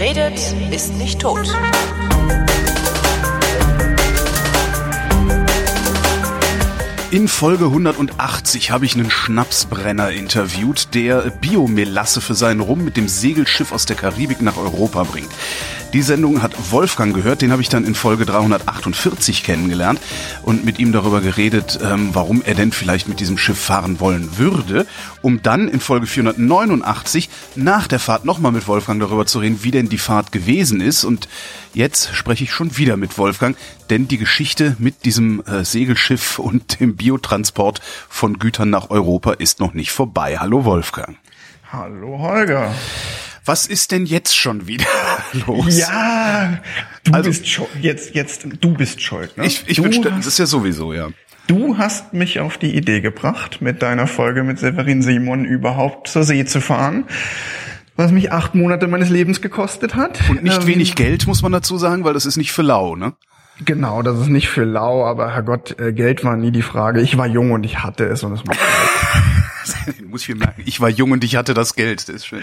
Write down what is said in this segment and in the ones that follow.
Redet, ist nicht tot. In Folge 180 habe ich einen Schnapsbrenner interviewt, der Biomelasse für seinen Rum mit dem Segelschiff aus der Karibik nach Europa bringt. Die Sendung hat Wolfgang gehört, den habe ich dann in Folge 348 kennengelernt und mit ihm darüber geredet, ähm, warum er denn vielleicht mit diesem Schiff fahren wollen würde, um dann in Folge 489 nach der Fahrt nochmal mit Wolfgang darüber zu reden, wie denn die Fahrt gewesen ist. Und jetzt spreche ich schon wieder mit Wolfgang, denn die Geschichte mit diesem äh, Segelschiff und dem Biotransport von Gütern nach Europa ist noch nicht vorbei. Hallo Wolfgang. Hallo Holger. Was ist denn jetzt schon wieder los? Ja, du also, bist schuld. Jetzt, jetzt, du bist schuld. Ne? Ich, ich bin hast, das ist ja sowieso, ja. Du hast mich auf die Idee gebracht, mit deiner Folge mit Severin Simon überhaupt zur See zu fahren was mich acht Monate meines Lebens gekostet hat. Und nicht ähm, wenig Geld, muss man dazu sagen, weil das ist nicht für lau, ne? Genau, das ist nicht für lau, aber Herrgott, äh, Geld war nie die Frage. Ich war jung und ich hatte es und es muss ich mir merken. Ich war jung und ich hatte das Geld. Das ist schön.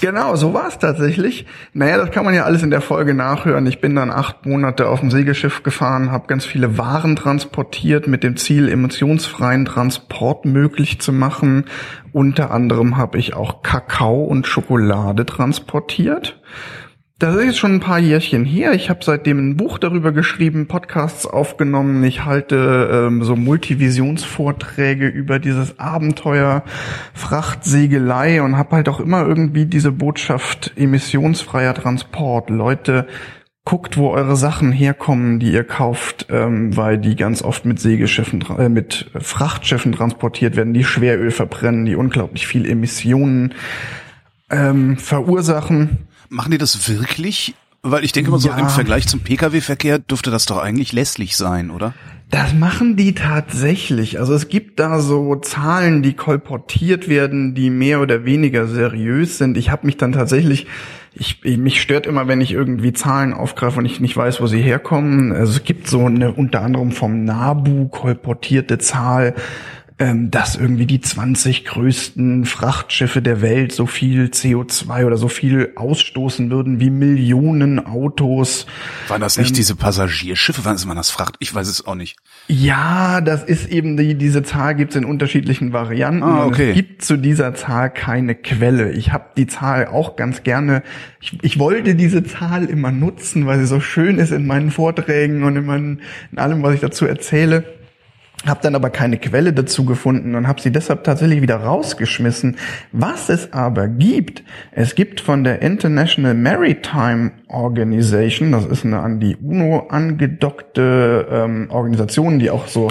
Genau, so war es tatsächlich. Naja, das kann man ja alles in der Folge nachhören. Ich bin dann acht Monate auf dem Segelschiff gefahren, habe ganz viele Waren transportiert mit dem Ziel, emissionsfreien Transport möglich zu machen. Unter anderem habe ich auch Kakao und Schokolade transportiert. Das ist jetzt schon ein paar Jährchen her. Ich habe seitdem ein Buch darüber geschrieben, Podcasts aufgenommen. Ich halte ähm, so Multivisionsvorträge über dieses Abenteuer Frachtsegelei und habe halt auch immer irgendwie diese Botschaft emissionsfreier Transport. Leute, guckt, wo eure Sachen herkommen, die ihr kauft, ähm, weil die ganz oft mit Segelschiffen, äh, mit Frachtschiffen transportiert werden, die Schweröl verbrennen, die unglaublich viel Emissionen ähm, verursachen. Machen die das wirklich? Weil ich denke mal so ja. im Vergleich zum Pkw-Verkehr dürfte das doch eigentlich lässlich sein, oder? Das machen die tatsächlich. Also es gibt da so Zahlen, die kolportiert werden, die mehr oder weniger seriös sind. Ich habe mich dann tatsächlich, ich, mich stört immer, wenn ich irgendwie Zahlen aufgreife und ich nicht weiß, wo sie herkommen. Also es gibt so eine unter anderem vom NABU kolportierte Zahl, ähm, dass irgendwie die 20 größten Frachtschiffe der Welt so viel CO2 oder so viel ausstoßen würden wie Millionen Autos. Waren das nicht ähm, diese Passagierschiffe? Wann ist man das Fracht? Ich weiß es auch nicht. Ja, das ist eben die, diese Zahl gibt es in unterschiedlichen Varianten. Ah, okay. Es gibt zu dieser Zahl keine Quelle. Ich habe die Zahl auch ganz gerne. Ich, ich wollte diese Zahl immer nutzen, weil sie so schön ist in meinen Vorträgen und in, meinen, in allem, was ich dazu erzähle. Habe dann aber keine Quelle dazu gefunden und habe sie deshalb tatsächlich wieder rausgeschmissen. Was es aber gibt, es gibt von der International Maritime Organization, das ist eine an die UNO angedockte ähm, Organisation, die auch so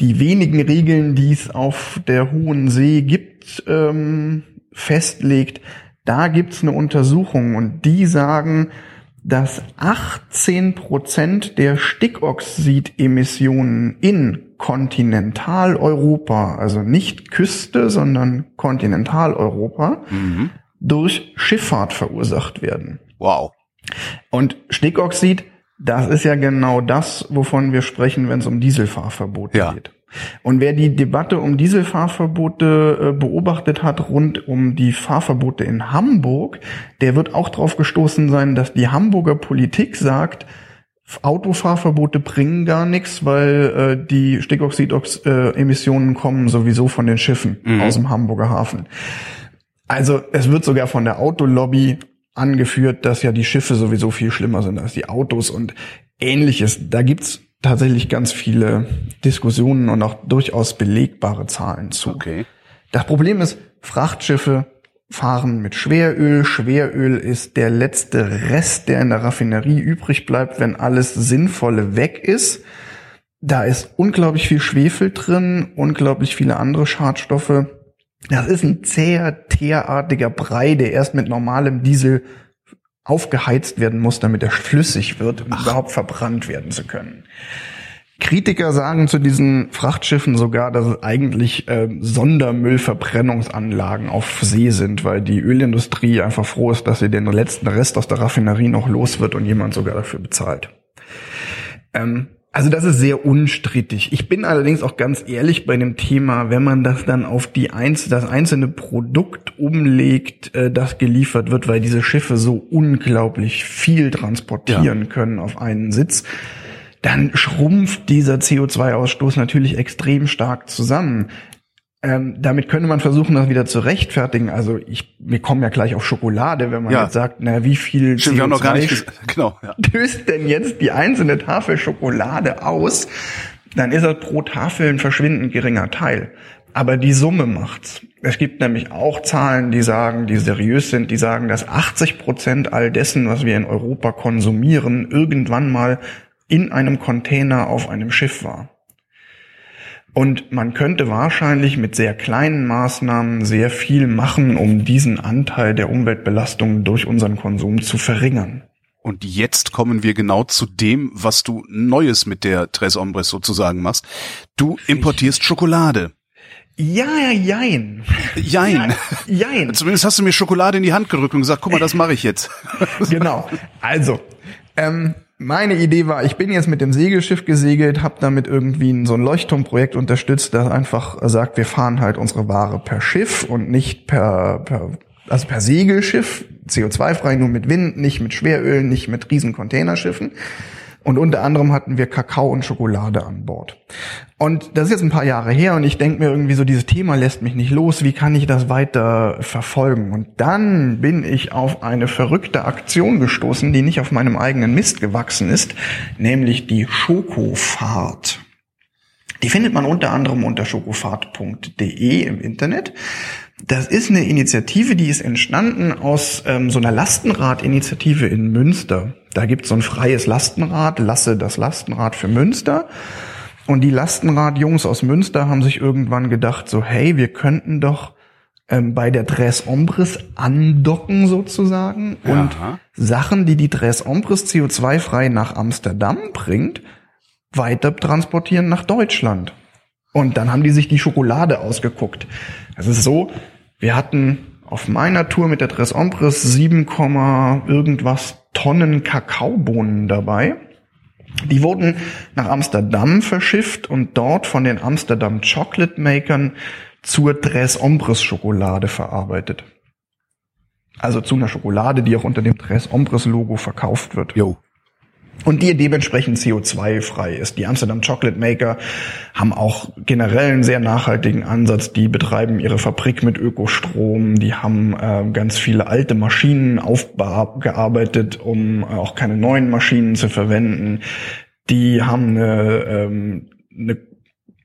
die wenigen Regeln, die es auf der Hohen See gibt, ähm, festlegt. Da gibt's eine Untersuchung und die sagen, dass 18 Prozent der Stickoxidemissionen in Kontinentaleuropa, also nicht Küste, sondern Kontinentaleuropa, mhm. durch Schifffahrt verursacht werden. Wow. Und Stickoxid, das ist ja genau das, wovon wir sprechen, wenn es um Dieselfahrverbote ja. geht. Und wer die Debatte um Dieselfahrverbote äh, beobachtet hat, rund um die Fahrverbote in Hamburg, der wird auch darauf gestoßen sein, dass die Hamburger Politik sagt, Autofahrverbote bringen gar nichts, weil äh, die Stickoxidemissionen kommen sowieso von den Schiffen mhm. aus dem Hamburger Hafen. Also es wird sogar von der Autolobby angeführt, dass ja die Schiffe sowieso viel schlimmer sind als die Autos und ähnliches. Da gibt's tatsächlich ganz viele Diskussionen und auch durchaus belegbare Zahlen zu. Okay. Das Problem ist, Frachtschiffe fahren mit Schweröl. Schweröl ist der letzte Rest, der in der Raffinerie übrig bleibt, wenn alles Sinnvolle weg ist. Da ist unglaublich viel Schwefel drin, unglaublich viele andere Schadstoffe. Das ist ein zäher, teerartiger Brei, der erst mit normalem Diesel aufgeheizt werden muss, damit er flüssig wird, um Ach. überhaupt verbrannt werden zu können. Kritiker sagen zu diesen Frachtschiffen sogar, dass es eigentlich äh, Sondermüllverbrennungsanlagen auf See sind, weil die Ölindustrie einfach froh ist, dass sie den letzten Rest aus der Raffinerie noch los wird und jemand sogar dafür bezahlt. Ähm, Also das ist sehr unstrittig. Ich bin allerdings auch ganz ehrlich bei dem Thema, wenn man das dann auf die Einz das einzelne Produkt umlegt, äh, das geliefert wird, weil diese Schiffe so unglaublich viel transportieren ja. können auf einen Sitz, dann schrumpft dieser CO2-Ausstoß natürlich extrem stark zusammen. Ähm, damit könnte man versuchen, das wieder zu rechtfertigen. Also ich, wir kommen ja gleich auf Schokolade, wenn man ja. jetzt sagt, na wie viel Stimmt, CO2 noch gar nicht genau, ja. löst denn jetzt die einzelne Tafel Schokolade aus? Dann ist das pro Tafel ein verschwindend geringer Teil. Aber die Summe macht's. Es gibt nämlich auch Zahlen, die sagen, die seriös sind, die sagen, dass 80 Prozent all dessen, was wir in Europa konsumieren, irgendwann mal in einem Container auf einem Schiff war. Und man könnte wahrscheinlich mit sehr kleinen Maßnahmen sehr viel machen, um diesen Anteil der Umweltbelastung durch unseren Konsum zu verringern. Und jetzt kommen wir genau zu dem, was du Neues mit der Tres Hombres sozusagen machst. Du importierst Schokolade. Ja, jein. Jein. Ja, jein. Zumindest hast du mir Schokolade in die Hand gerückt und gesagt, guck mal, das mache ich jetzt. genau. Also, ähm, meine Idee war, ich bin jetzt mit dem Segelschiff gesegelt, habe damit irgendwie so ein Leuchtturmprojekt unterstützt, das einfach sagt, wir fahren halt unsere Ware per Schiff und nicht per, per also per Segelschiff, CO2-frei, nur mit Wind, nicht mit Schweröl, nicht mit riesen Containerschiffen. Und unter anderem hatten wir Kakao und Schokolade an Bord. Und das ist jetzt ein paar Jahre her und ich denke mir irgendwie so, dieses Thema lässt mich nicht los. Wie kann ich das weiter verfolgen? Und dann bin ich auf eine verrückte Aktion gestoßen, die nicht auf meinem eigenen Mist gewachsen ist, nämlich die Schokofahrt. Die findet man unter anderem unter schokofahrt.de im Internet. Das ist eine Initiative, die ist entstanden aus ähm, so einer Lastenradinitiative in Münster. Da gibt es so ein freies Lastenrad, Lasse das Lastenrad für Münster. Und die Lastenradjungs aus Münster haben sich irgendwann gedacht, so hey, wir könnten doch ähm, bei der Tres Ombres andocken sozusagen und Sachen, die die Tres Ombres CO2-frei nach Amsterdam bringt, weiter transportieren nach Deutschland. Und dann haben die sich die Schokolade ausgeguckt. Es ist so, wir hatten auf meiner Tour mit der Tres Ombres 7, irgendwas Tonnen Kakaobohnen dabei. Die wurden nach Amsterdam verschifft und dort von den Amsterdam Chocolate Makern zur Tres Ombres Schokolade verarbeitet. Also zu einer Schokolade, die auch unter dem Tres Ombres Logo verkauft wird. Jo und die dementsprechend CO2-frei ist. Die Amsterdam Chocolate Maker haben auch generell einen sehr nachhaltigen Ansatz. Die betreiben ihre Fabrik mit Ökostrom. Die haben äh, ganz viele alte Maschinen aufgearbeitet, um auch keine neuen Maschinen zu verwenden. Die haben eine, ähm, eine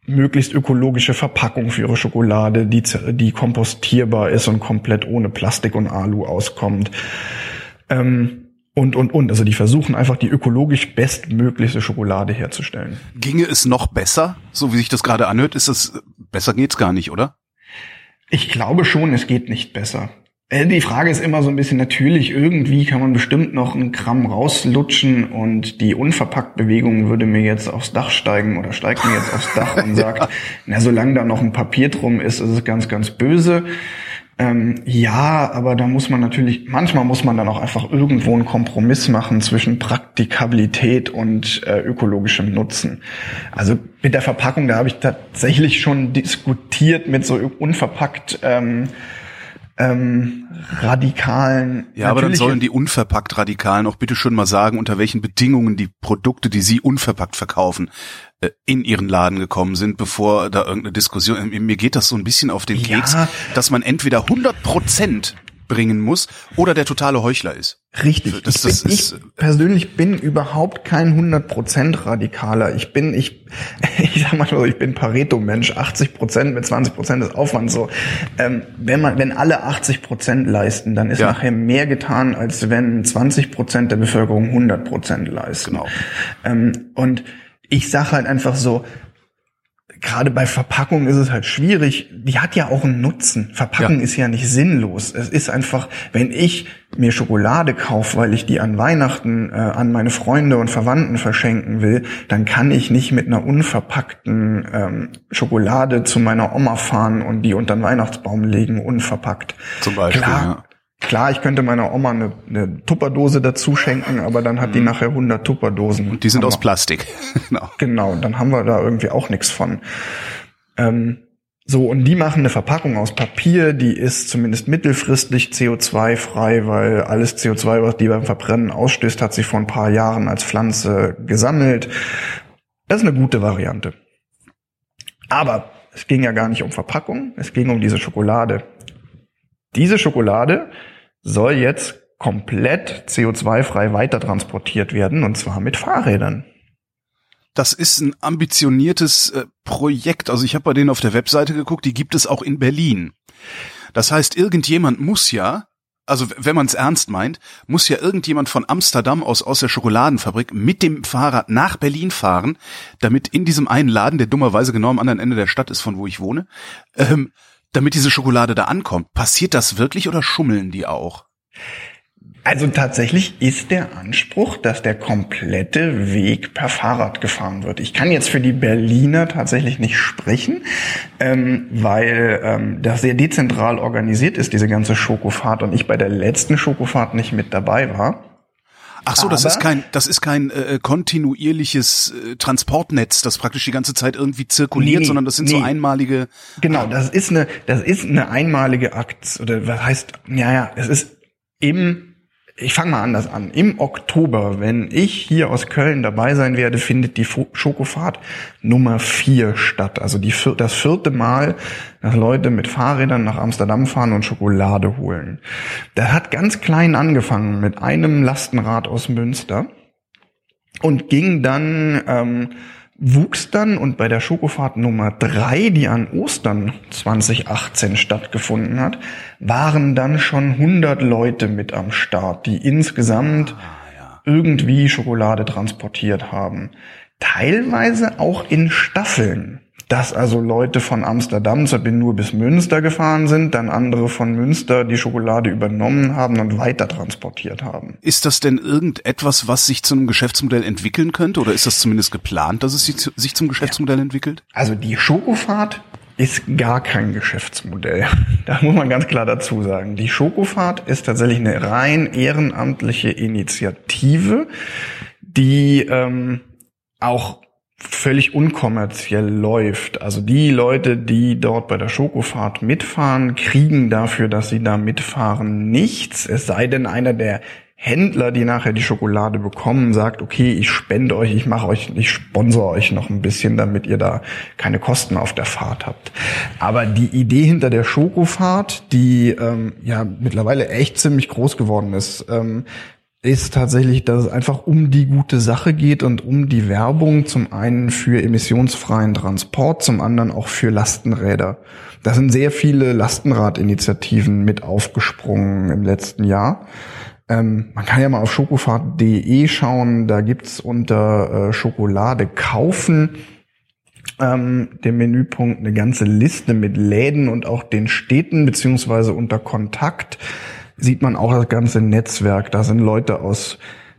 möglichst ökologische Verpackung für ihre Schokolade, die, die kompostierbar ist und komplett ohne Plastik und Alu auskommt. Ähm, und, und, und. Also die versuchen einfach die ökologisch bestmöglichste Schokolade herzustellen. Ginge es noch besser, so wie sich das gerade anhört? Ist es, besser geht's gar nicht, oder? Ich glaube schon, es geht nicht besser. Äh, die Frage ist immer so ein bisschen natürlich, irgendwie kann man bestimmt noch einen Gramm rauslutschen und die Unverpackt-Bewegung würde mir jetzt aufs Dach steigen oder steigt mir jetzt aufs Dach und sagt, na, solange da noch ein Papier drum ist, ist es ganz, ganz böse. Ähm, ja, aber da muss man natürlich, manchmal muss man dann auch einfach irgendwo einen Kompromiss machen zwischen Praktikabilität und äh, ökologischem Nutzen. Also mit der Verpackung, da habe ich tatsächlich schon diskutiert mit so unverpackt ähm, ähm, radikalen. Ja, aber dann sollen die unverpackt Radikalen auch bitte schon mal sagen, unter welchen Bedingungen die Produkte, die sie unverpackt verkaufen, äh, in ihren Laden gekommen sind, bevor da irgendeine Diskussion. Mir geht das so ein bisschen auf den Keks, ja. dass man entweder 100 Prozent bringen muss oder der totale Heuchler ist. Richtig. Das, das bin, ist, ich persönlich bin überhaupt kein 100% Radikaler. Ich bin, ich, ich sag mal so, ich bin Pareto-Mensch. 80% mit 20% des Aufwands so. Ähm, wenn man, wenn alle 80% leisten, dann ist ja. nachher mehr getan, als wenn 20% der Bevölkerung 100% leisten. Genau. Ähm, und ich sag halt einfach so, gerade bei Verpackung ist es halt schwierig. Die hat ja auch einen Nutzen. Verpackung ja. ist ja nicht sinnlos. Es ist einfach, wenn ich mir Schokolade kaufe, weil ich die an Weihnachten äh, an meine Freunde und Verwandten verschenken will, dann kann ich nicht mit einer unverpackten ähm, Schokolade zu meiner Oma fahren und die unter den Weihnachtsbaum legen, unverpackt. Zum Beispiel. Klar, Klar, ich könnte meiner Oma eine, eine Tupperdose dazu schenken, aber dann hat die Mhm. nachher 100 Tupperdosen. Und die sind aus Plastik. genau. Genau, dann haben wir da irgendwie auch nichts von. Ähm, so, und die machen eine Verpackung aus Papier, die ist zumindest mittelfristig CO2-frei, weil alles CO2, was die beim Verbrennen ausstößt, hat sich vor ein paar Jahren als Pflanze gesammelt. Das ist eine gute Variante. Aber es ging ja gar nicht um Verpackung, es ging um diese Schokolade. Diese Schokolade soll jetzt komplett CO2-frei weitertransportiert werden, und zwar mit Fahrrädern. Das ist ein ambitioniertes äh, Projekt. Also ich habe bei denen auf der Webseite geguckt, die gibt es auch in Berlin. Das heißt, irgendjemand muss ja, also wenn man es ernst meint, muss ja irgendjemand von Amsterdam aus aus der Schokoladenfabrik mit dem Fahrrad nach Berlin fahren, damit in diesem einen Laden, der dummerweise genau am anderen Ende der Stadt ist, von wo ich wohne, ähm, damit diese Schokolade da ankommt. Passiert das wirklich oder schummeln die auch? Also tatsächlich ist der Anspruch, dass der komplette Weg per Fahrrad gefahren wird. Ich kann jetzt für die Berliner tatsächlich nicht sprechen, ähm, weil ähm, das sehr dezentral organisiert ist, diese ganze Schokofahrt, und ich bei der letzten Schokofahrt nicht mit dabei war. Ach so, das Aber- ist kein, das ist kein äh, kontinuierliches äh, Transportnetz, das praktisch die ganze Zeit irgendwie zirkuliert, Nee, sondern das sind so nee. einmalige. Genau, das ist eine, das ist eine einmalige Akt, oder was heißt, ja, ja, es ist im, ich fange mal anders an. Im Oktober, wenn ich hier aus Köln dabei sein werde, findet die Schokofahrt Nummer vier statt. Also die, das vierte Mal, dass Leute mit Fahrrädern nach Amsterdam fahren und Schokolade holen. Das hat ganz klein angefangen mit einem Lastenrad aus Münster und ging dann, ähm, wuchs dann und bei der Schokofahrt Nummer drei, die an Ostern 2018 stattgefunden hat, waren dann schon 100 Leute mit am Start, die insgesamt irgendwie Schokolade transportiert haben. Teilweise auch in Staffeln. Dass also Leute von Amsterdam zur nur bis Münster gefahren sind, dann andere von Münster die Schokolade übernommen haben und weiter transportiert haben. Ist das denn irgendetwas, was sich zu einem Geschäftsmodell entwickeln könnte? Oder ist das zumindest geplant, dass es sich zum Geschäftsmodell entwickelt? Also die Schokofahrt ist gar kein Geschäftsmodell. Da muss man ganz klar dazu sagen. Die Schokofahrt ist tatsächlich eine rein ehrenamtliche Initiative, die ähm, auch völlig unkommerziell läuft. Also die Leute, die dort bei der Schokofahrt mitfahren, kriegen dafür, dass sie da mitfahren, nichts. Es sei denn, einer der Händler, die nachher die Schokolade bekommen, sagt, okay, ich spende euch, ich mache euch, ich sponsor euch noch ein bisschen, damit ihr da keine Kosten auf der Fahrt habt. Aber die Idee hinter der Schokofahrt, die ähm, ja mittlerweile echt ziemlich groß geworden ist, ähm, ist tatsächlich, dass es einfach um die gute Sache geht und um die Werbung zum einen für emissionsfreien Transport, zum anderen auch für Lastenräder. Da sind sehr viele Lastenradinitiativen mit aufgesprungen im letzten Jahr. Ähm, man kann ja mal auf schokofahrt.de schauen, da gibt's unter äh, Schokolade kaufen ähm, dem Menüpunkt eine ganze Liste mit Läden und auch den Städten beziehungsweise unter Kontakt sieht man auch das ganze Netzwerk. Da sind Leute aus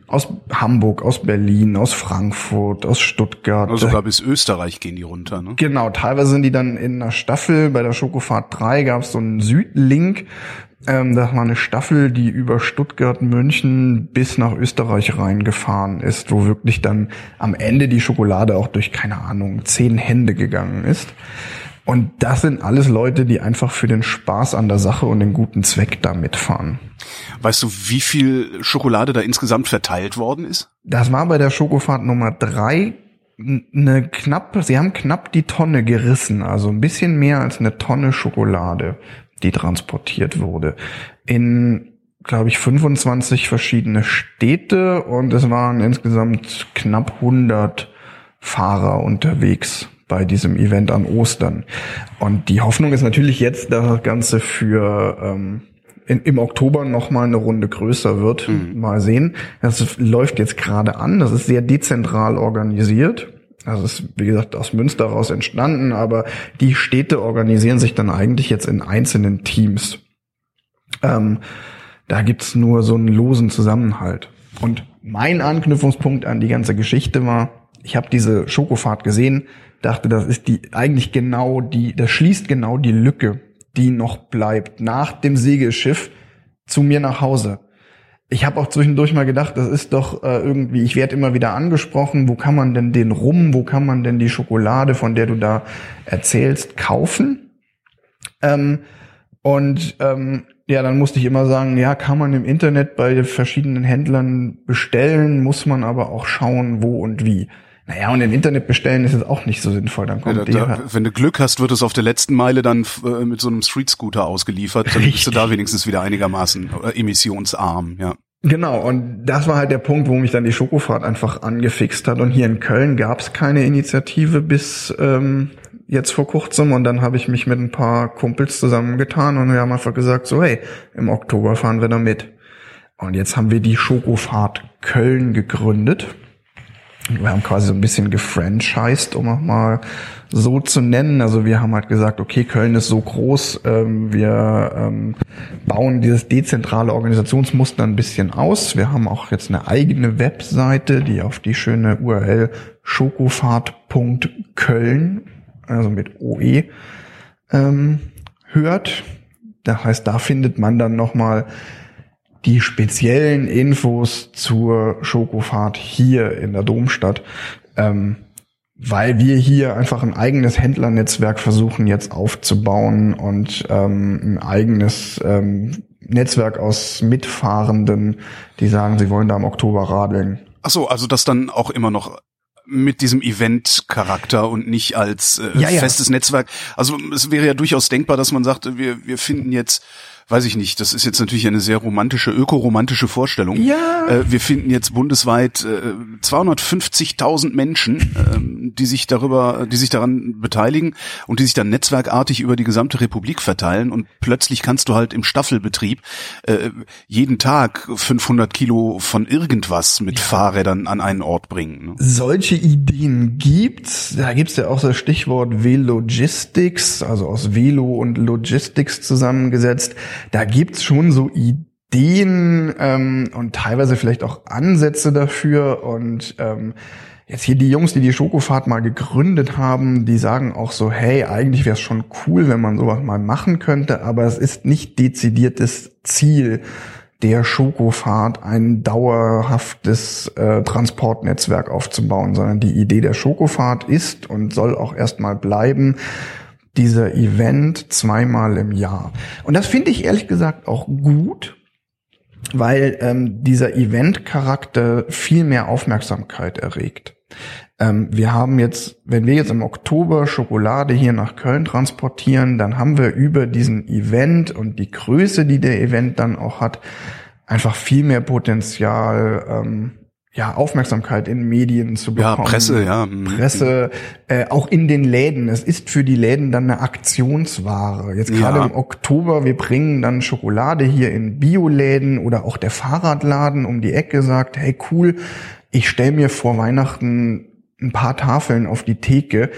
aus Hamburg, aus Berlin, aus Frankfurt, aus Stuttgart. Also sogar bis Österreich gehen die runter, ne? Genau, teilweise sind die dann in einer Staffel. Bei der Schokofahrt 3 gab es so einen Südlink. Ähm, das war eine Staffel, die über Stuttgart, München bis nach Österreich reingefahren ist, wo wirklich dann am Ende die Schokolade auch durch, keine Ahnung, zehn Hände gegangen ist. Und das sind alles Leute, die einfach für den Spaß an der Sache und den guten Zweck da mitfahren. Weißt du, wie viel Schokolade da insgesamt verteilt worden ist? Das war bei der Schokofahrt Nummer drei eine knapp, sie haben knapp die Tonne gerissen, also ein bisschen mehr als eine Tonne Schokolade, die transportiert wurde. In, glaube ich, 25 verschiedene Städte und es waren insgesamt knapp 100 Fahrer unterwegs bei diesem Event an Ostern. Und die Hoffnung ist natürlich jetzt, dass das Ganze für ähm, in, im Oktober noch mal eine Runde größer wird. Mal sehen. Das läuft jetzt gerade an. Das ist sehr dezentral organisiert. Das ist, wie gesagt, aus Münster raus entstanden, aber die Städte organisieren sich dann eigentlich jetzt in einzelnen Teams. Ähm, da gibt's nur so einen losen Zusammenhalt. Und mein Anknüpfungspunkt an die ganze Geschichte war, ich habe diese Schokofahrt gesehen, dachte, das ist die eigentlich genau die, das schließt genau die Lücke, die noch bleibt nach dem Segelschiff zu mir nach Hause. Ich habe auch zwischendurch mal gedacht, das ist doch äh, irgendwie, ich werde immer wieder angesprochen, wo kann man denn den Rum, wo kann man denn die Schokolade, von der du da erzählst, kaufen? Ähm, und ähm, ja, dann musste ich immer sagen, ja, kann man im Internet bei verschiedenen Händlern bestellen, muss man aber auch schauen, wo und wie. Naja, und im Internet bestellen ist jetzt auch nicht so sinnvoll. Dann kommt ja, da, da, wenn du Glück hast, wird es auf der letzten Meile dann äh, mit so einem Street-Scooter ausgeliefert. Dann Richtig. bist du da wenigstens wieder einigermaßen äh, emissionsarm, ja. Genau, und das war halt der Punkt, wo mich dann die Schokofahrt einfach angefixt hat. Und hier in Köln gab es keine Initiative bis ähm, jetzt vor kurzem. Und dann habe ich mich mit ein paar Kumpels zusammengetan und wir haben einfach gesagt, so hey, im Oktober fahren wir da mit. Und jetzt haben wir die Schokofahrt Köln gegründet wir haben quasi so ein bisschen gefranchised, um auch mal so zu nennen. Also wir haben halt gesagt, okay, Köln ist so groß, ähm, wir ähm, bauen dieses dezentrale Organisationsmuster ein bisschen aus. Wir haben auch jetzt eine eigene Webseite, die auf die schöne URL schokofahrt.köln, also mit OE, ähm, hört. Das heißt, da findet man dann nochmal die speziellen Infos zur Schokofahrt hier in der Domstadt, ähm, weil wir hier einfach ein eigenes Händlernetzwerk versuchen jetzt aufzubauen und ähm, ein eigenes ähm, Netzwerk aus Mitfahrenden, die sagen, sie wollen da im Oktober radeln. Ach so, also das dann auch immer noch mit diesem Event-Charakter und nicht als äh, ja, ja. festes Netzwerk. Also es wäre ja durchaus denkbar, dass man sagt, wir, wir finden jetzt weiß ich nicht, das ist jetzt natürlich eine sehr romantische, ökoromantische Vorstellung. Ja. Äh, wir finden jetzt bundesweit äh, 250.000 Menschen, äh, die sich darüber, die sich daran beteiligen und die sich dann netzwerkartig über die gesamte Republik verteilen und plötzlich kannst du halt im Staffelbetrieb äh, jeden Tag 500 Kilo von irgendwas mit ja. Fahrrädern an einen Ort bringen. Ne? Solche Ideen gibt's. Da gibt's ja auch das Stichwort Velogistics, also aus Velo und Logistics zusammengesetzt da gibt's schon so Ideen ähm, und teilweise vielleicht auch Ansätze dafür. Und ähm, Jetzt hier die Jungs, die die Schokofahrt mal gegründet haben, die sagen auch so, hey, eigentlich wäre es schon cool, wenn man sowas mal machen könnte, aber es ist nicht dezidiertes Ziel der Schokofahrt, ein dauerhaftes äh, Transportnetzwerk aufzubauen, sondern die Idee der Schokofahrt ist und soll auch erstmal bleiben, dieser Event zweimal im Jahr. Und das finde ich ehrlich gesagt auch gut, weil ähm, dieser Event-Charakter viel mehr Aufmerksamkeit erregt. Ähm, wir haben jetzt, wenn wir jetzt im Oktober Schokolade hier nach Köln transportieren, dann haben wir über diesen Event und die Größe, die der Event dann auch hat, einfach viel mehr Potenzial, ähm, ja, Aufmerksamkeit in Medien zu bekommen. Ja, Presse, ja. Mhm. Presse, äh, auch in den Läden. Es ist für die Läden dann eine Aktionsware. Jetzt gerade ja. im Oktober, wir bringen dann Schokolade hier in Bioläden oder auch der Fahrradladen um die Ecke sagt, hey cool, ich stell mir vor Weihnachten ein paar Tafeln auf die Theke,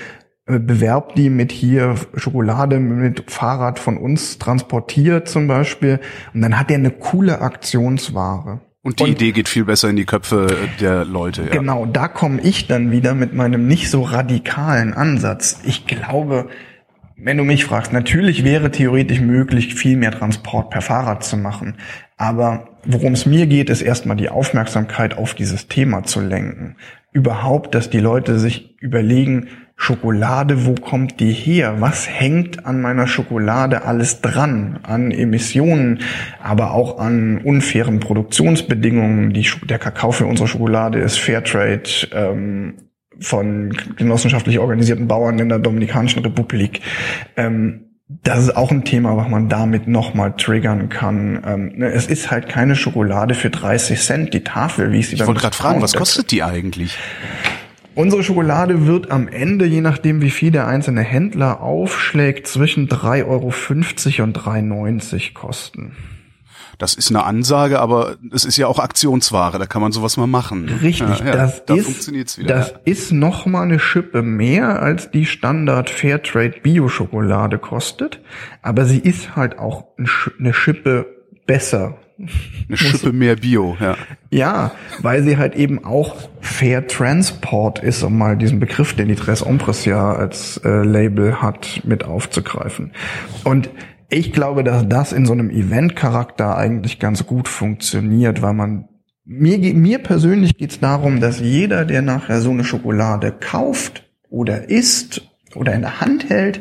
äh, bewerb die mit hier Schokolade mit Fahrrad von uns transportiert zum Beispiel. Und dann hat er eine coole Aktionsware. Und die und, Idee geht viel besser in die Köpfe der Leute. Ja. Genau, da komme ich dann wieder mit meinem nicht so radikalen Ansatz. Ich glaube, wenn du mich fragst, natürlich wäre theoretisch möglich, viel mehr Transport per Fahrrad zu machen. Aber worum es mir geht, ist erstmal die Aufmerksamkeit auf dieses Thema zu lenken. Überhaupt, dass die Leute sich überlegen, Schokolade, wo kommt die her? Was hängt an meiner Schokolade alles dran? An Emissionen, aber auch an unfairen Produktionsbedingungen. Die, der Kakao für unsere Schokolade ist Fairtrade ähm, von genossenschaftlich organisierten Bauern in der Dominikanischen Republik. Ähm, das ist auch ein Thema, was man damit nochmal triggern kann. Ähm, ne, es ist halt keine Schokolade für 30 Cent, die Tafel, wie ich sie Ich wollte gerade fragen, was kostet die eigentlich? Unsere Schokolade wird am Ende, je nachdem wie viel der einzelne Händler aufschlägt, zwischen 3,50 Euro und 3,90 kosten. Das ist eine Ansage, aber es ist ja auch Aktionsware, da kann man sowas mal machen. Richtig, ja, das, da ist, wieder, das ja. ist noch mal eine Schippe mehr, als die Standard Fairtrade Bio-Schokolade kostet, aber sie ist halt auch eine Schippe besser eine Schippe mehr Bio, ja. Ja, weil sie halt eben auch Fair Transport ist, um mal diesen Begriff, den die Tres Ombres ja als äh, Label hat, mit aufzugreifen. Und Ich glaube, dass das in so einem Event-Charakter eigentlich ganz gut funktioniert, weil man mir, mir persönlich geht es darum, dass jeder, der nachher so eine Schokolade kauft oder isst oder in der Hand hält,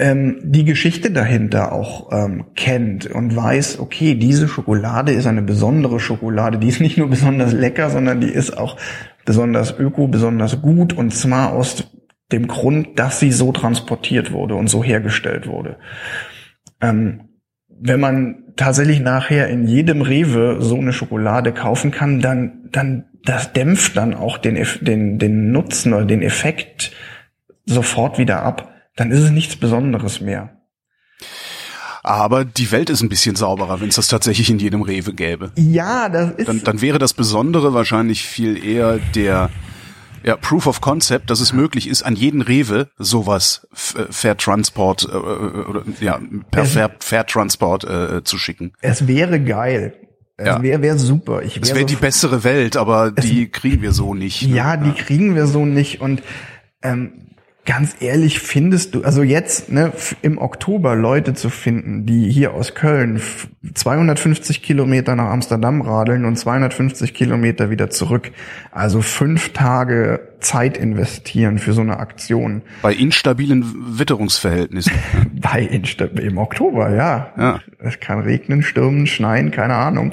ähm, die Geschichte dahinter auch ähm, kennt und weiß, okay, diese Schokolade ist eine besondere Schokolade, die ist nicht nur besonders lecker, sondern die ist auch besonders öko, besonders gut und zwar aus dem Grund, dass sie so transportiert wurde und so hergestellt wurde. Ähm, wenn man tatsächlich nachher in jedem Rewe so eine Schokolade kaufen kann, dann, dann, das dämpft dann auch den, den, den Nutzen oder den Effekt sofort wieder ab. Dann ist es nichts Besonderes mehr. Aber die Welt ist ein bisschen sauberer, wenn es das tatsächlich in jedem Rewe gäbe. Ja, das ist. Dann, dann wäre das Besondere wahrscheinlich viel eher der ja, Proof of Concept, dass es möglich ist, an jeden Rewe sowas äh, Fair Transport äh, äh, oder ja, per Fair, Fair Transport äh, zu schicken. Es wäre geil. Es ja. wäre wär super. Ich wär es wäre so die bessere Welt, aber die kriegen wir so nicht. Ne? Ja, die kriegen wir so nicht. Und ähm, ganz ehrlich, findest du, also jetzt ne, im Oktober Leute zu finden, die hier aus Köln 250 Kilometer nach Amsterdam radeln und 250 Kilometer wieder zurück, also fünf Tage Zeit investieren für so eine Aktion. Bei instabilen Witterungsverhältnissen. Bei instab im Oktober, ja. ja. Es kann regnen, stürmen, schneien, keine Ahnung.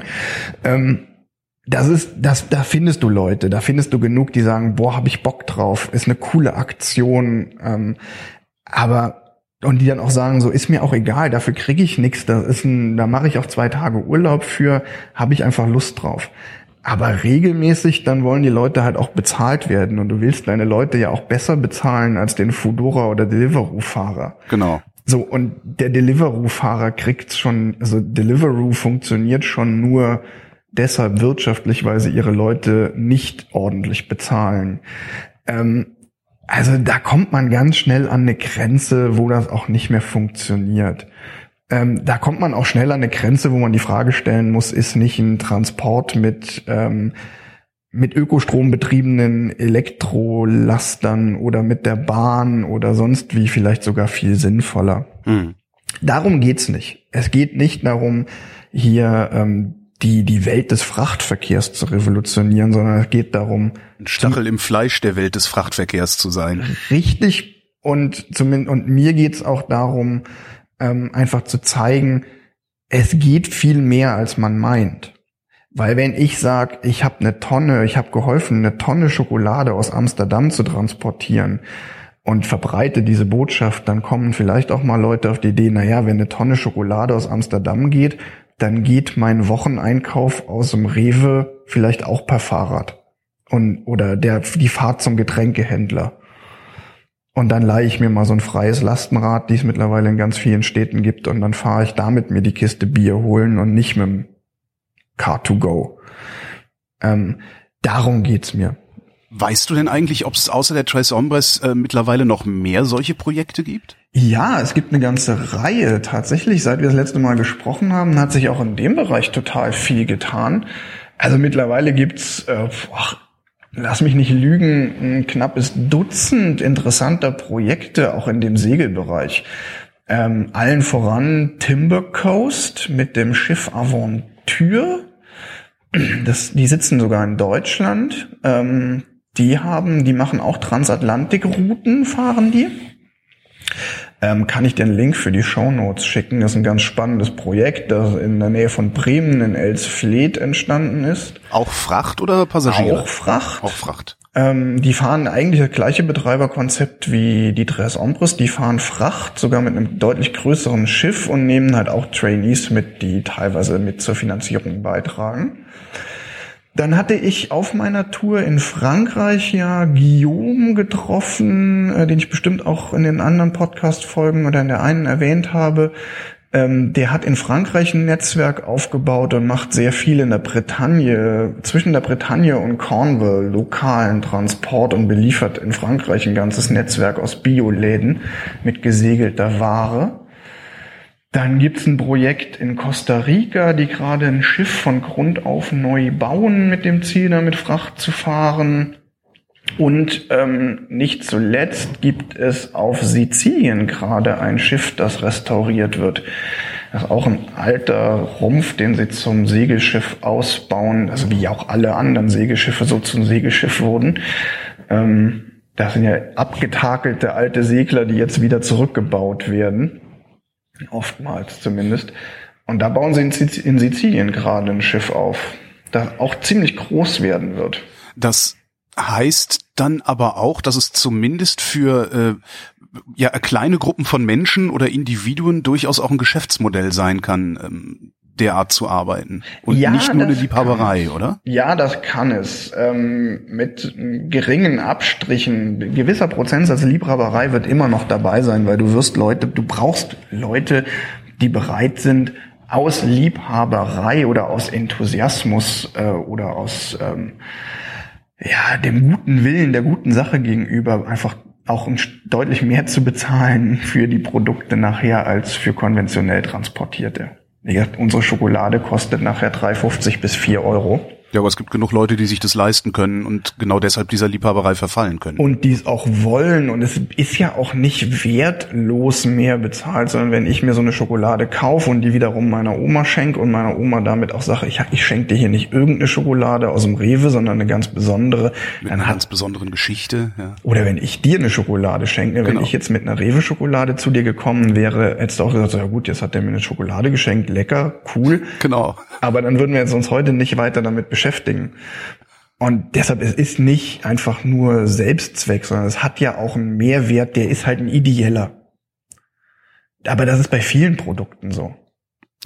Ähm, das ist, das, da findest du Leute, da findest du genug, die sagen, boah, hab ich Bock drauf, ist eine coole Aktion, ähm, aber und die dann auch sagen, so ist mir auch egal, dafür kriege ich nichts, das ist ein, da mache ich auch zwei Tage Urlaub für, habe ich einfach Lust drauf. Aber regelmäßig, dann wollen die Leute halt auch bezahlt werden und du willst deine Leute ja auch besser bezahlen als den Foodora oder Deliveroo-Fahrer. Genau. So, und der Deliveroo-Fahrer kriegt schon, also Deliveroo funktioniert schon nur deshalb wirtschaftlich, weil sie ihre Leute nicht ordentlich bezahlen. Ähm, also da kommt man ganz schnell an eine Grenze, wo das auch nicht mehr funktioniert. Ähm, da kommt man auch schnell an eine Grenze, wo man die Frage stellen muss, ist nicht ein Transport mit ähm, mit Ökostrom betriebenen Elektrolastern oder mit der Bahn oder sonst wie vielleicht sogar viel sinnvoller. Hm. Darum geht's nicht. Es geht nicht darum, hier ähm, die, die Welt des Frachtverkehrs zu revolutionieren, sondern es geht darum, ein Stachel im Fleisch der Welt des Frachtverkehrs zu sein. Richtig. Und zumindest, und mir geht's auch darum, ähm, einfach zu zeigen, es geht viel mehr, als man meint. Weil wenn ich sage, ich habe eine Tonne, ich habe geholfen, eine Tonne Schokolade aus Amsterdam zu transportieren und verbreite diese Botschaft, dann kommen vielleicht auch mal Leute auf die Idee, naja, wenn eine Tonne Schokolade aus Amsterdam geht, dann geht mein Wocheneinkauf aus dem Rewe vielleicht auch per Fahrrad. Und, oder der, die Fahrt zum Getränkehändler. Und dann leihe ich mir mal so ein freies Lastenrad, die es mittlerweile in ganz vielen Städten gibt, und dann fahre ich damit mir die Kiste Bier holen und nicht mit dem Car2Go. Ähm, darum geht's mir. Weißt du denn eigentlich, ob es außer der Tres Hombres äh, mittlerweile noch mehr solche Projekte gibt? Ja, es gibt eine ganze Reihe. Tatsächlich, seit wir das letzte Mal gesprochen haben, hat sich auch in dem Bereich total viel getan. Also mittlerweile gibt's, äh, ach, lass mich nicht lügen, ein knappes Dutzend interessanter Projekte auch in dem Segelbereich. Ähm, allen voran Timber Coast mit dem Schiff Aventure. Das, die sitzen sogar in Deutschland. Ähm, die haben, die machen auch Transatlantikrouten, fahren die. Ähm, kann ich dir einen Link für die Show Notes schicken? Das ist ein ganz spannendes Projekt, das in der Nähe von Bremen in Elsfleth entstanden ist. Auch Fracht oder Passagiere? Auch Fracht. Auch Fracht. Ähm, die fahren eigentlich das gleiche Betreiberkonzept wie die Tres Ombres. Die fahren Fracht, sogar mit einem deutlich größeren Schiff und nehmen halt auch Trainees mit, die teilweise mit zur Finanzierung beitragen. Dann hatte ich auf meiner Tour in Frankreich ja Guillaume getroffen, äh, den ich bestimmt auch in den anderen Podcast-Folgen oder in der einen erwähnt habe. Ähm, der hat in Frankreich ein Netzwerk aufgebaut und macht sehr viel in der Bretagne, zwischen der Bretagne und Cornwall, lokalen Transport und beliefert in Frankreich ein ganzes Netzwerk aus Bioläden mit gesegelter Ware. Dann gibt's ein Projekt in Costa Rica, die gerade ein Schiff von Grund auf neu bauen mit dem Ziel, damit Fracht zu fahren. Und ähm, nicht zuletzt gibt es auf Sizilien gerade ein Schiff, das restauriert wird. Das ist auch ein alter Rumpf, den sie zum Segelschiff ausbauen, also wie auch alle anderen Segelschiffe so zum Segelschiff wurden. Ähm, das sind ja abgetakelte alte Segler, die jetzt wieder zurückgebaut werden. Oftmals zumindest. Und da bauen sie in, Sizilien gerade ein Schiff auf, das auch ziemlich groß werden wird. Das heißt dann aber auch, dass es zumindest für äh, ja kleine Gruppen von Menschen oder Individuen durchaus auch ein Geschäftsmodell sein kann, ähm, derart zu arbeiten und ja, nicht nur eine Liebhaberei, oder? Ja, das kann es. Ähm, mit geringen Abstrichen, gewisser Prozentsatz Liebhaberei wird immer noch dabei sein, weil du wirst Leute, du brauchst Leute, die bereit sind, aus Liebhaberei oder aus Enthusiasmus äh, oder aus ähm, ja, dem guten Willen, der guten Sache gegenüber einfach auch deutlich mehr zu bezahlen für die Produkte nachher als für konventionell transportierte. Unsere Schokolade kostet nachher 3,50 bis 4 Euro. Ja, aber es gibt genug Leute, die sich das leisten können und genau deshalb dieser Liebhaberei verfallen können. Und die es auch wollen. Und es ist ja auch nicht wertlos mehr bezahlt, sondern wenn ich mir so eine Schokolade kaufe und die wiederum meiner Oma schenke und meiner Oma damit auch sage, ich, ich schenke dir hier nicht irgendeine Schokolade aus dem Rewe, sondern eine ganz besondere. Mit einer ganz besonderen Geschichte. Ja. Oder wenn ich dir eine Schokolade schenke, wenn genau. ich jetzt mit einer Rewe-Schokolade zu dir gekommen wäre, hättest du auch gesagt, so, ja gut, jetzt hat der mir eine Schokolade geschenkt, lecker, cool. Genau. Aber dann würden wir uns heute nicht weiter damit beschäftigen. Und deshalb, es ist nicht einfach nur Selbstzweck, sondern es hat ja auch einen Mehrwert, der ist halt ein ideeller. Aber das ist bei vielen Produkten so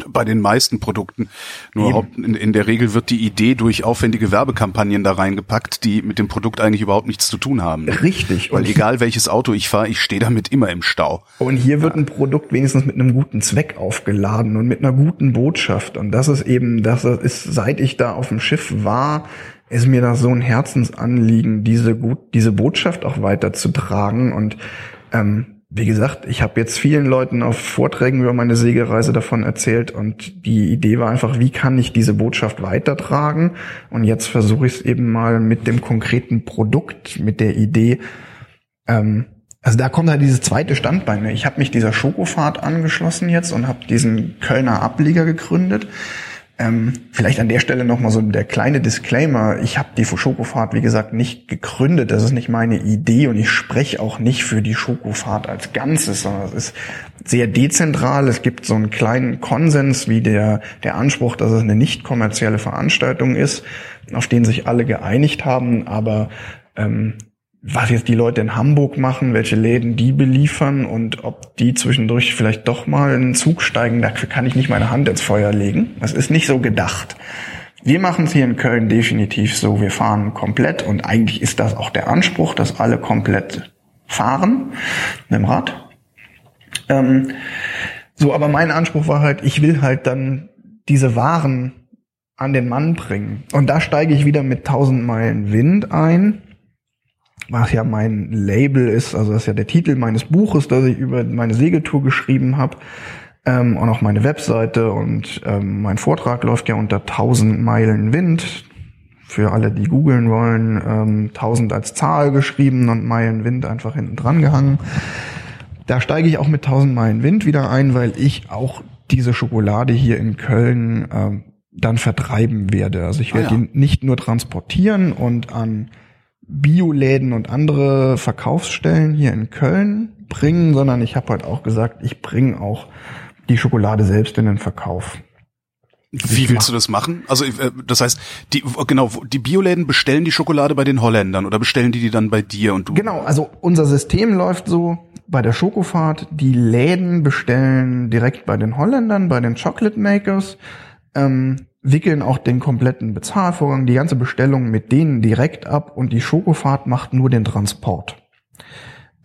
bei den meisten Produkten. Nur in, in, der Regel wird die Idee durch aufwendige Werbekampagnen da reingepackt, die mit dem Produkt eigentlich überhaupt nichts zu tun haben. Richtig. Weil egal welches Auto ich fahre, ich stehe damit immer im Stau. Und hier wird ein Produkt wenigstens mit einem guten Zweck aufgeladen und mit einer guten Botschaft. Und das ist eben, das ist, seit ich da auf dem Schiff war, ist mir das so ein Herzensanliegen, diese gut, diese Botschaft auch weiterzutragen und ähm, wie gesagt, ich habe jetzt vielen Leuten auf Vorträgen über meine Segelreise davon erzählt und die Idee war einfach, wie kann ich diese Botschaft weitertragen? Und jetzt versuche ich es eben mal mit dem konkreten Produkt, mit der Idee. Ähm, also da kommt halt dieses zweite Standbein. Ich habe mich dieser Schokofahrt angeschlossen jetzt und habe diesen Kölner Ableger gegründet. Ähm, vielleicht an der Stelle nochmal so der kleine Disclaimer. Ich habe die Schokofahrt, wie gesagt, nicht gegründet. Das ist nicht meine Idee und ich spreche auch nicht für die Schokofahrt als Ganzes, sondern es ist sehr dezentral. Es gibt so einen kleinen Konsens wie der, der Anspruch, dass es eine nicht kommerzielle Veranstaltung ist, auf den sich alle geeinigt haben. Aber ähm, was jetzt die Leute in Hamburg machen, welche Läden die beliefern und ob die zwischendurch vielleicht doch mal in den Zug steigen, dafür kann ich nicht meine Hand ins Feuer legen. Das ist nicht so gedacht. Wir machen es hier in Köln definitiv so, wir fahren komplett und eigentlich ist das auch der Anspruch, dass alle komplett fahren mit dem Rad. Ähm, so, aber mein Anspruch war halt, ich will halt dann diese Waren an den Mann bringen. Und da steige ich wieder mit 1000 Meilen Wind ein was ja mein Label ist, also das ist ja der Titel meines Buches, das ich über meine Segeltour geschrieben habe. Ähm, und auch meine Webseite und ähm, mein Vortrag läuft ja unter 1000 Meilen Wind. Für alle, die googeln wollen, ähm, 1000 als Zahl geschrieben und Meilen Wind einfach hinten dran gehangen. Da steige ich auch mit 1000 Meilen Wind wieder ein, weil ich auch diese Schokolade hier in Köln ähm, dann vertreiben werde. Also ich werde ah, ja. die nicht nur transportieren und an Bioläden und andere Verkaufsstellen hier in Köln bringen, sondern ich habe halt auch gesagt, ich bringe auch die Schokolade selbst in den Verkauf. Wie willst du das machen? Also äh, das heißt, die genau die Bioläden bestellen die Schokolade bei den Holländern oder bestellen die die dann bei dir und du? Genau, also unser System läuft so bei der Schokofahrt. Die Läden bestellen direkt bei den Holländern, bei den Chocolate Makers. Ähm, wickeln auch den kompletten Bezahlvorgang, die ganze Bestellung mit denen direkt ab und die Schokofahrt macht nur den Transport.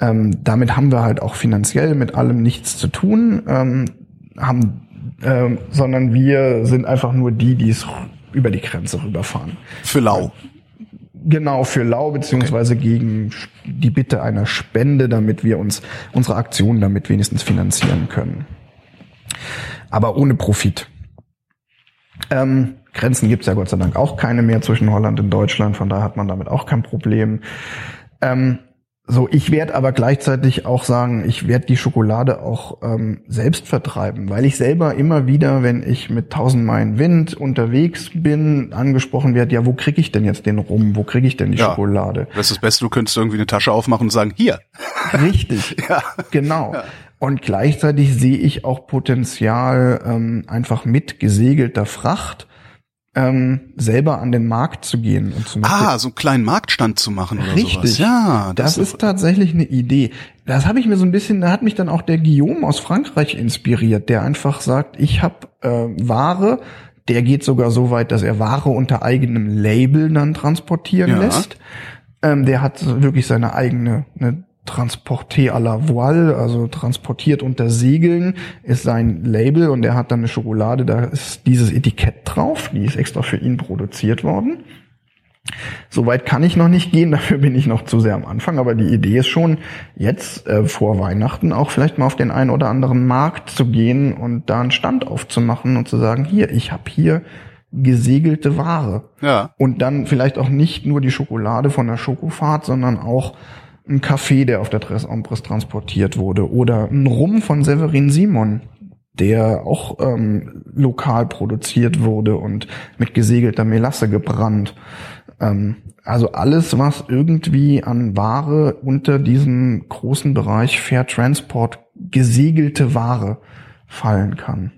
Ähm, damit haben wir halt auch finanziell mit allem nichts zu tun, ähm, haben, ähm, sondern wir sind einfach nur die, die es über die Grenze rüberfahren. Für lau. Genau, für lau, beziehungsweise okay. gegen die Bitte einer Spende, damit wir uns unsere Aktion damit wenigstens finanzieren können. Aber ohne Profit. Ähm, Grenzen gibt's ja Gott sei Dank auch keine mehr zwischen Holland und Deutschland, von daher hat man damit auch kein Problem. Ähm, so, ich werde aber gleichzeitig auch sagen, ich werde die Schokolade auch ähm, selbst vertreiben, weil ich selber immer wieder, wenn ich mit 1000 Meilen Wind unterwegs bin, angesprochen werde, ja, wo kriege ich denn jetzt den Rum, wo kriege ich denn die ja, Schokolade? Das ist das Beste, du könntest irgendwie eine Tasche aufmachen und sagen, hier. Richtig, ja. genau. Ja. Und gleichzeitig sehe ich auch Potenzial ähm, einfach mit gesegelter Fracht ähm, selber an den Markt zu gehen und zu Ah, so einen kleinen Marktstand zu machen oder Richtig. sowas. Ja, das, das ist, ist tatsächlich eine Idee. Das habe ich mir so ein bisschen, da hat mich dann auch der Guillaume aus Frankreich inspiriert, der einfach sagt, ich habe äh, Ware, der geht sogar so weit, dass er Ware unter eigenem Label dann transportieren ja. lässt. Ähm, der hat wirklich seine eigene eine Transporté à la Voile, also transportiert unter Segeln, ist sein Label und er hat dann eine Schokolade, da ist dieses Etikett drauf, die ist extra für ihn produziert worden. Soweit kann ich noch nicht gehen, dafür bin ich noch zu sehr am Anfang, aber die Idee ist schon, jetzt äh, vor Weihnachten auch vielleicht mal auf den einen oder anderen Markt zu gehen und da einen Stand aufzumachen und zu sagen, hier, ich habe hier gesegelte Ware. Ja. Und dann vielleicht auch nicht nur die Schokolade von der Schokofahrt, sondern auch ein Kaffee, der auf der Tres Ombres transportiert wurde, oder ein Rum von Severin Simon, der auch ähm, lokal produziert wurde und mit gesegelter Melasse gebrannt. Ähm, also alles, was irgendwie an Ware unter diesem großen Bereich Fair Transport gesegelte Ware fallen kann.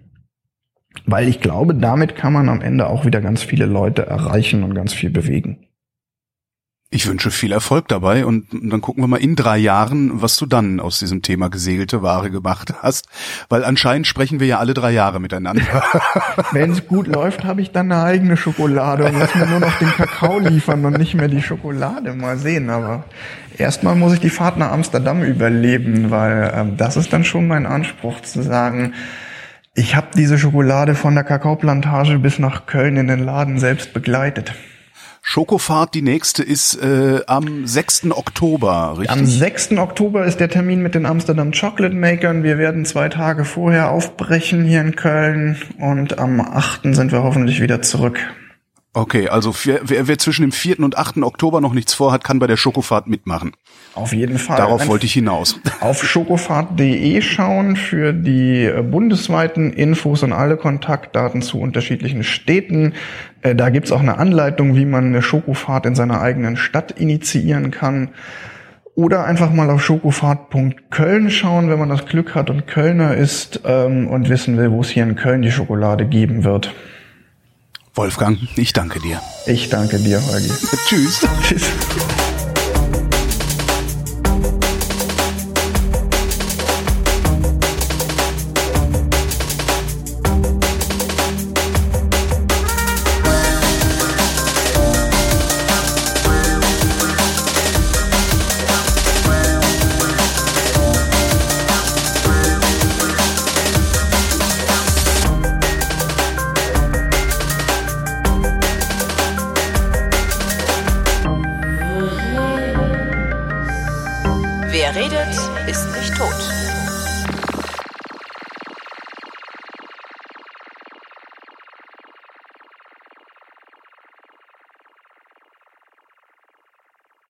Weil ich glaube, damit kann man am Ende auch wieder ganz viele Leute erreichen und ganz viel bewegen. Ich wünsche viel Erfolg dabei und dann gucken wir mal in drei Jahren, was du dann aus diesem Thema gesegelte Ware gemacht hast, weil anscheinend sprechen wir ja alle drei Jahre miteinander. Wenn es gut läuft, habe ich dann eine eigene Schokolade und lass mir nur noch den Kakao liefern und nicht mehr die Schokolade. Mal sehen, aber erstmal muss ich die Fahrt nach Amsterdam überleben, weil ähm, das ist dann schon mein Anspruch zu sagen, ich habe diese Schokolade von der Kakaoplantage bis nach Köln in den Laden selbst begleitet. Schokofahrt, die nächste ist äh, am 6. Oktober, richtig? Am 6. Oktober ist der Termin mit den Amsterdam Chocolate Makern. Wir werden zwei Tage vorher aufbrechen hier in Köln und am 8. sind wir hoffentlich wieder zurück. Okay, also wer, wer, wer zwischen dem 4. und 8. Oktober noch nichts vorhat, kann bei der Schokofahrt mitmachen. Auf jeden Fall. Darauf wollte ich hinaus. Auf schokofahrt.de schauen für die äh, bundesweiten Infos und alle Kontaktdaten zu unterschiedlichen Städten. Äh, da gibt's auch eine Anleitung, wie man eine Schokofahrt in seiner eigenen Stadt initiieren kann. Oder einfach mal auf schokofahrt.köln schauen, wenn man das Glück hat und Kölner ist ähm, und wissen will, wo es hier in Köln die Schokolade geben wird. Wolfgang, ich danke dir. Ich danke dir, Holgi. Tschüss. Tschüss.